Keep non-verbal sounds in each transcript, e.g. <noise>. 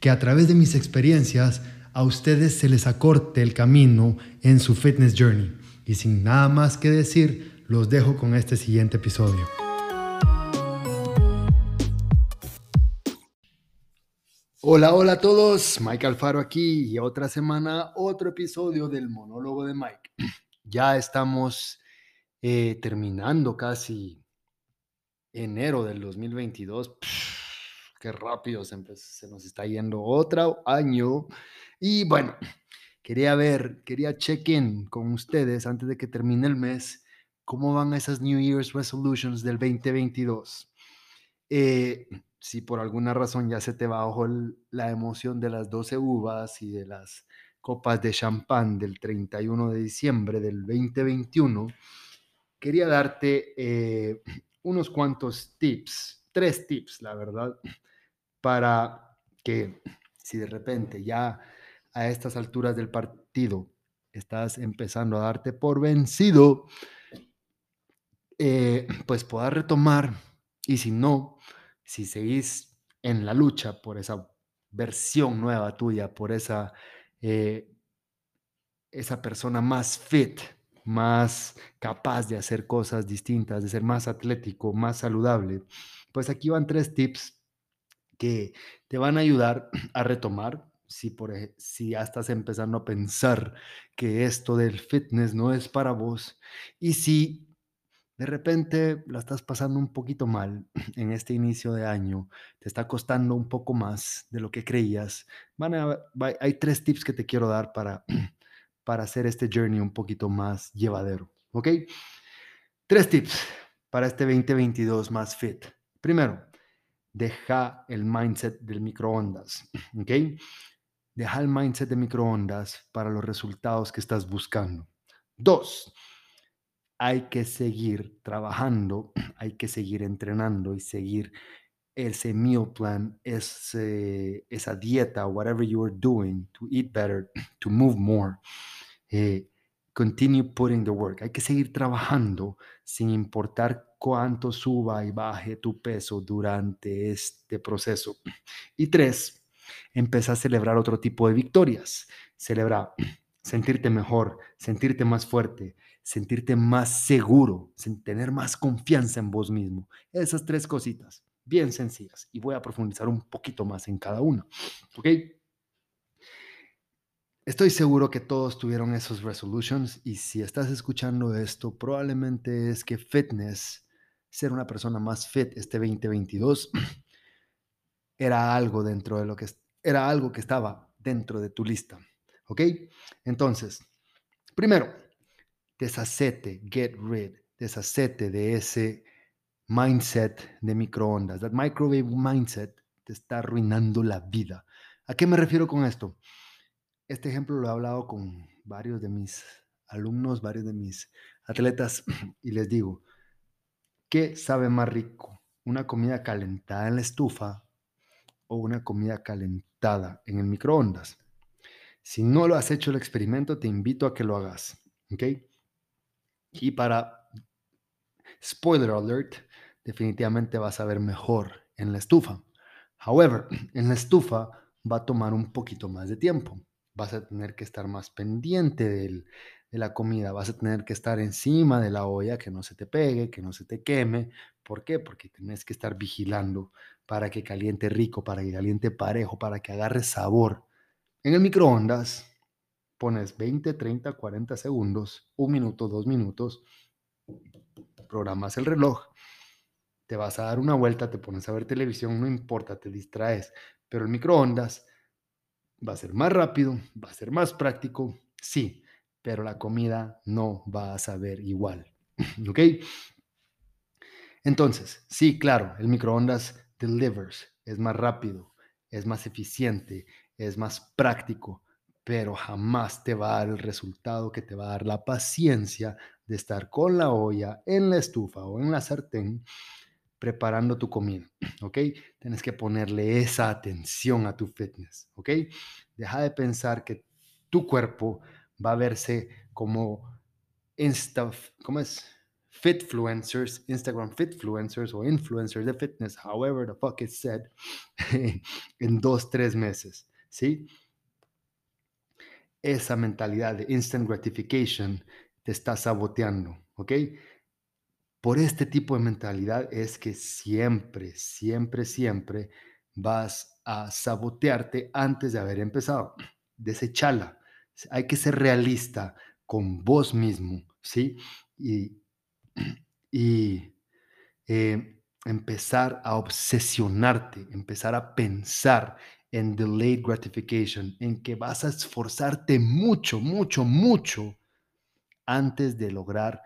que a través de mis experiencias a ustedes se les acorte el camino en su fitness journey. Y sin nada más que decir, los dejo con este siguiente episodio. Hola, hola a todos, Mike Alfaro aquí y otra semana, otro episodio del monólogo de Mike. <clears throat> Ya estamos eh, terminando casi enero del 2022 <sniffs> qué rápido se, nos está yendo otro año. Y bueno, quería ver, quería check-in con ustedes antes de que termine el mes, cómo van esas New Year's Resolutions del 2022. Eh, si por alguna razón ya se te bajó la emoción de las 12 uvas y de las copas de champán del 31 de diciembre del 2021, quería darte eh, unos cuantos tips, tres tips, la verdad, para que si de repente ya a estas alturas del partido estás empezando a darte por vencido, eh, pues puedas retomar y si no, si seguís en la lucha por esa versión nueva tuya, por esa, eh, esa persona más fit, más capaz de hacer cosas distintas, de ser más atlético, más saludable, pues aquí van tres tips que te van a ayudar <clears throat> a retomar. Si, por, si ya estás empezando a pensar que esto del fitness no es para vos y si de repente la estás pasando un poquito mal <clears throat> en este inicio de año, te está costando un poco más de lo que creías, van hay tres tips que te quiero dar para, <clears throat> para hacer este journey un poquito más llevadero, ¿ok? Tres tips para este 2022 más fit. Primero, deja el mindset del microondas, <clears throat> ¿ok? Deja el mindset de microondas para los resultados que estás buscando. Dos, hay que seguir trabajando, <clears throat> hay que seguir entrenando y seguir ese meal plan, esa dieta, whatever you are doing to eat better, <clears throat> to move more. Eh, continue putting the work. Hay que seguir trabajando sin importar cuánto suba y baje tu peso durante este proceso. Y tres, empieza a celebrar otro tipo de victorias. Celebra sentirte mejor, sentirte más fuerte, sentirte más seguro, tener más confianza en vos mismo. Esas tres cositas, bien sencillas. Y voy a profundizar un poquito más en cada una. ¿Ok? Estoy seguro que todos tuvieron esos resolutions y si estás escuchando esto, probablemente es que fitness ser una persona más fit este 2022 <clears throat> era algo dentro de lo que era algo que estaba dentro de tu lista. ¿Ok? Entonces, primero, deshacete, get rid, deshacete de ese mindset de microondas. That microwave mindset te está arruinando la vida. ¿A qué me refiero con esto? Este ejemplo lo he hablado con varios de mis alumnos, varios de mis atletas <clears throat> y les digo, ¿Qué sabe más rico? ¿Una comida calentada en la estufa o una comida calentada en el microondas? Si no lo has hecho el experimento, te invito a que lo hagas. ¿Ok? Y para spoiler alert, definitivamente vas a ver mejor en la estufa. However, <clears throat> en la estufa va a tomar un poquito más de tiempo. Vas a tener que estar más pendiente del, de la comida. Vas a tener que estar encima de la olla, que no se te pegue, que no se te queme. ¿Por qué? Porque tienes que estar vigilando para que caliente rico, para que caliente parejo, para que agarre sabor. En el microondas pones 20, 30, 40 segundos, un minuto, dos minutos, programas el reloj, te vas a dar una vuelta, te pones a ver televisión, no importa, te distraes, pero el microondas va a ser más rápido, va a ser más práctico, sí, pero la comida no va a saber igual. <clears throat> ¿Ok? Entonces, sí, claro, el microondas delivers, es más rápido, es más eficiente, es más práctico, pero jamás te va a dar el resultado que te va a dar la paciencia de estar con la olla en la estufa o en la sartén preparando tu comida, <clears throat> ¿ok? Tienes que ponerle esa atención a tu fitness, ¿ok? Deja de pensar que tu cuerpo va a verse como Insta, ¿cómo es? Fitfluencers, Instagram fitfluencers o influencers de fitness, however the fuck it's said, <laughs> en dos, tres meses, ¿sí? Esa mentalidad de instant gratification te está saboteando, ¿ok? Por este tipo de mentalidad es que siempre, siempre, siempre vas a sabotearte antes de haber empezado. Desechala. Hay que ser realista con vos mismo, ¿sí? Y, <clears throat> y eh, empezar a obsesionarte, empezar a pensar en delayed gratification, en que vas a esforzarte mucho, mucho, mucho antes de lograr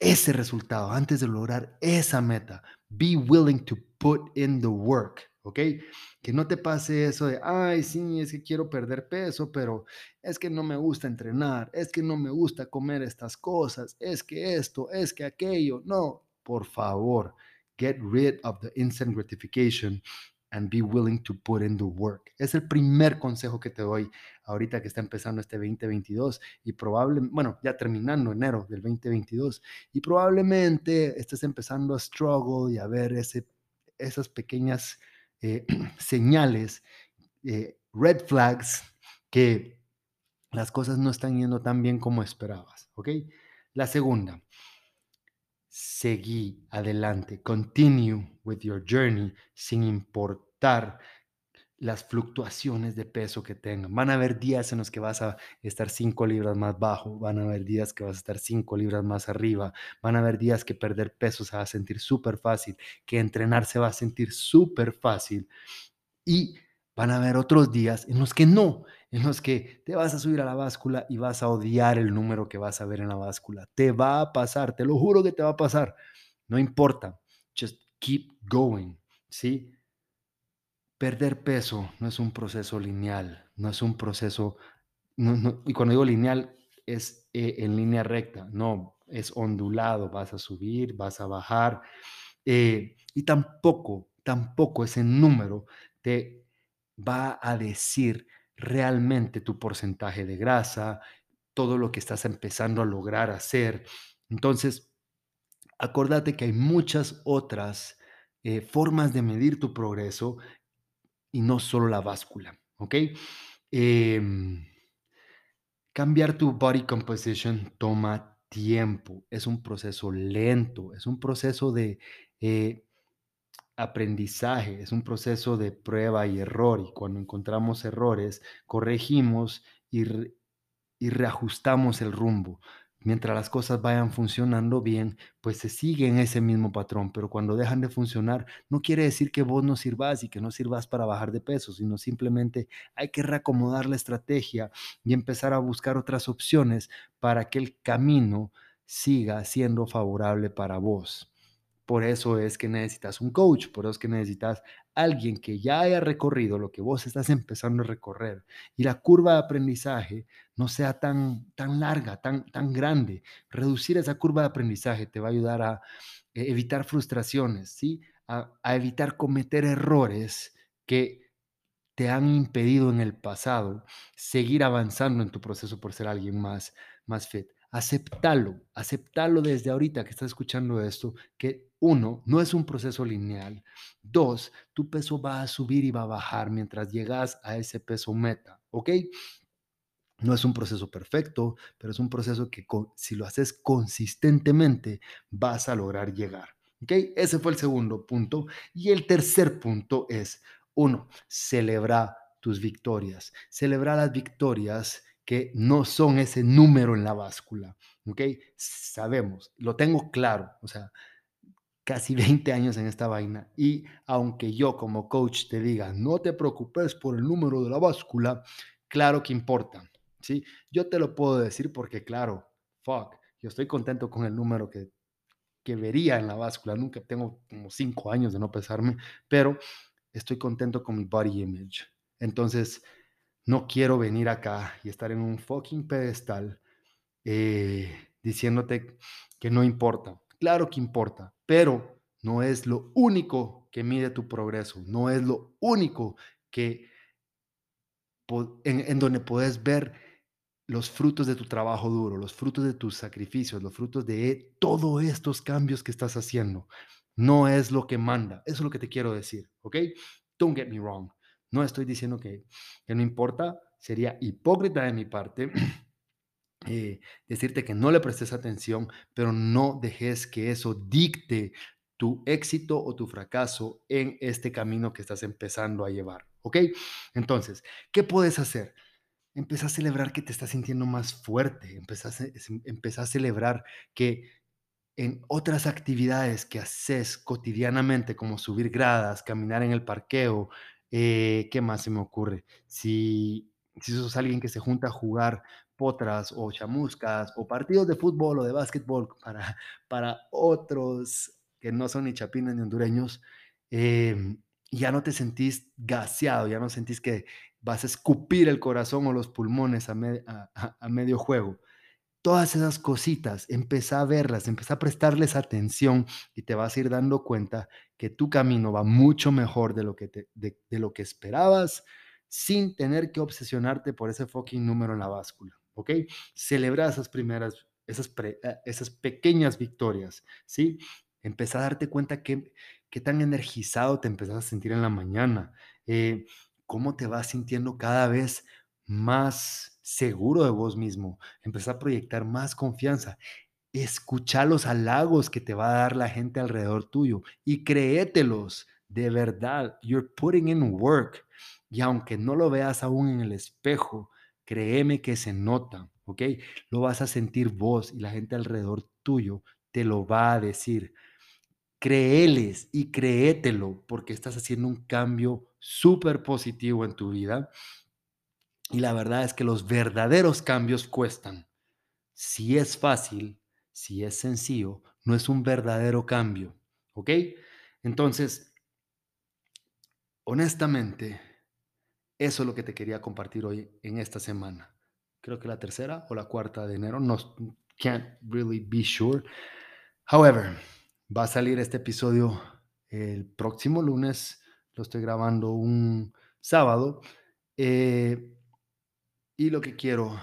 ese resultado, antes de lograr esa meta. Be willing to put in the work, ¿ok? Que no te pase eso de, ay, sí, es que quiero perder peso, pero es que no me gusta entrenar, es que no me gusta comer estas cosas, es que esto, es que aquello. No, por favor, get rid of the instant gratification and be willing to put in the work. Es el primer consejo que te doy ahorita que está empezando este 2022 y probablemente, bueno, ya terminando enero del 2022 y probablemente estés empezando a struggle y a ver ese, esas pequeñas eh, <clears throat> señales, eh, red flags, que las cosas no están yendo tan bien como esperabas, ¿ok? La segunda, seguí adelante, continue with your journey sin importar las fluctuaciones de peso que tengan. Van a haber días en los que vas a estar 5 libras más bajo, van a haber días que vas a estar 5 libras más arriba, van a haber días que perder peso se va a sentir súper fácil, que entrenar se va a sentir súper fácil y van a haber otros días en los que no, en los que te vas a subir a la báscula y vas a odiar el número que vas a ver en la báscula. Te va a pasar, te lo juro que te va a pasar. No importa, just keep going, ¿sí? Perder peso no es un proceso lineal, no es un proceso, y cuando digo lineal es eh, en línea recta, no, es ondulado, vas a subir, vas a bajar, eh, y tampoco, tampoco ese número te va a decir realmente tu porcentaje de grasa, todo lo que estás empezando a lograr hacer. Entonces, acordate que hay muchas otras eh, formas de medir tu progreso y no solo la báscula, ¿ok? Em, cambiar tu body composition toma tiempo, es un proceso lento, es un proceso de eh, aprendizaje, es un proceso de prueba y error y cuando encontramos errores, corregimos y, y reajustamos el rumbo mientras las cosas vayan funcionando bien, pues se sigue en ese mismo patrón, pero cuando dejan de funcionar, no quiere decir que vos no sirvas y que no sirvas para bajar de peso, sino simplemente hay que reacomodar la estrategia y empezar a buscar otras opciones para que el camino siga siendo favorable para vos. Por eso es que necesitas un coach, por eso es que necesitas alguien que ya haya recorrido lo que vos estás empezando a recorrer y la curva de aprendizaje no sea tan, tan larga, tan, tan grande. Reducir esa curva de aprendizaje te va a ayudar a eh, evitar frustraciones, ¿sí? A, a evitar cometer errores que te han impedido en el pasado seguir avanzando en tu proceso por ser alguien más, más fit aceptalo, aceptalo desde ahorita que estás escuchando esto, que uno, no es un proceso lineal. Dos, tu peso va a subir y va a bajar mientras llegas a ese peso meta, ¿ok? No es un proceso perfecto, pero es un proceso que si lo haces consistentemente vas a lograr llegar. ¿Ok? Ese fue el segundo punto. Y el tercer punto es, uno, celebra tus victorias. Celebra las victorias que no son ese número en la báscula, ¿ok? Sabemos, lo tengo claro, o sea, casi <laughs> 20 años en esta vaina y aunque yo como coach te diga, no te preocupes por el número de la báscula, claro que importa, ¿sí? Yo te lo puedo decir porque, claro, fuck, yo estoy contento con el número que, que vería en la báscula, nunca tengo como 5 años de no pesarme, pero estoy contento con mi body image Entonces, no quiero venir acá y estar en un fucking pedestal eh, diciéndote que no importa. Claro que importa, pero no es lo único que mide tu progreso, no es lo único que en, en donde puedes ver los frutos de tu trabajo duro, los frutos de tus sacrificios, los frutos de todos estos cambios que estás haciendo. No es lo que manda, eso es lo que te quiero decir, ¿ok? Don't get me wrong. No estoy diciendo que, no importa, sería hipócrita de mi parte <clears throat> eh, decirte que no le prestes atención, pero no dejes que eso dicte tu éxito o tu fracaso en este camino que estás empezando a llevar, ¿ok? Entonces, ¿qué puedes hacer? Empieza a celebrar que te estás sintiendo más fuerte, empieza a, a celebrar que en otras actividades que haces cotidianamente, como subir gradas, caminar en el parqueo, eh, ¿qué más se me ocurre? Si, si sos alguien que se junta a jugar potras o chamuscas o partidos de fútbol o de básquetbol <laughs> para, para otros que no son ni chapinas ni hondureños, em, ya no te sentís gaseado, ya no sentís que vas a escupir el corazón o los pulmones a, medio juego. Todas esas cositas, empieza a verlas, empieza a prestarles atención y te vas a ir dando cuenta que tu camino va mucho mejor de lo que, de, lo que esperabas sin tener que obsesionarte por ese fucking número en la báscula, ¿ok? Celebra esas primeras, esas, eh, esas pequeñas victorias, ¿sí? Empieza a darte cuenta que, tan energizado te empezás a sentir en la mañana, eh, cómo te vas sintiendo cada vez más seguro de vos mismo, empezar a proyectar más confianza. Escucha los halagos que te va a dar la gente alrededor tuyo y créetelos. De verdad, you're putting in work. Y aunque no lo veas aún en el espejo, créeme que se nota, ¿ok? Lo vas a sentir vos y la gente alrededor tuyo te lo va a decir. Créeles y créetelo porque estás haciendo un cambio súper positivo en tu vida. Y la verdad es que los verdaderos cambios cuestan. Si es fácil, si es sencillo, no es un verdadero cambio. ¿Ok? Entonces, honestamente, eso es lo que te quería compartir hoy en esta semana. Creo que la tercera o la cuarta de enero. No, can't really be sure. However, Va a salir este episodio el próximo lunes. Lo estoy grabando un sábado. Eh, y lo que quiero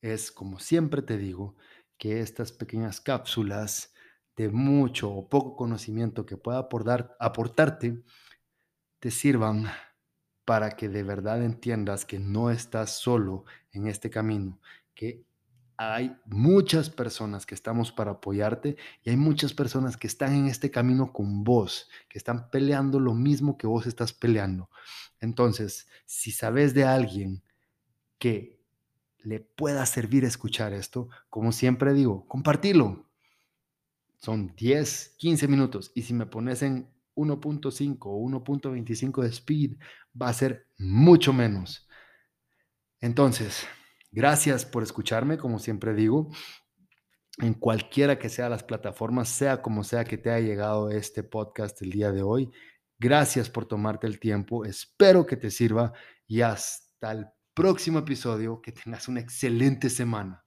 es, como siempre te digo, que estas pequeñas cápsulas de mucho o poco conocimiento que pueda aportar, aportarte te sirvan para que de verdad entiendas que no estás solo en este camino, que hay muchas personas que estamos para apoyarte y hay muchas personas que están en este camino con vos, que están peleando lo mismo que vos estás peleando. Entonces, si sabes de alguien que le pueda servir escuchar esto, como siempre digo, compartilo. Son 10, 15 minutos y si me pones en 1.5 o 1.25 de speed, va a ser mucho menos. Entonces, Gracias por escucharme, como siempre digo, en cualquiera que sea las plataformas, sea como sea que te haya llegado este podcast el día de hoy. Gracias por tomarte el tiempo, espero que te sirva y hasta el próximo episodio, que tengas una excelente semana.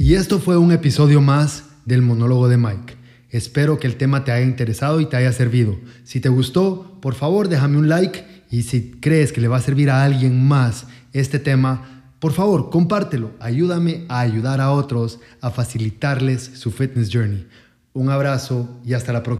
Y esto fue un episodio más del monólogo de Mike. Espero que el tema te haya interesado y te haya servido. Si te gustó, por favor déjame un like y si crees que le va a servir a alguien más este tema, por favor compártelo. Ayúdame a ayudar a otros a facilitarles su fitness journey. Un abrazo y hasta la próxima.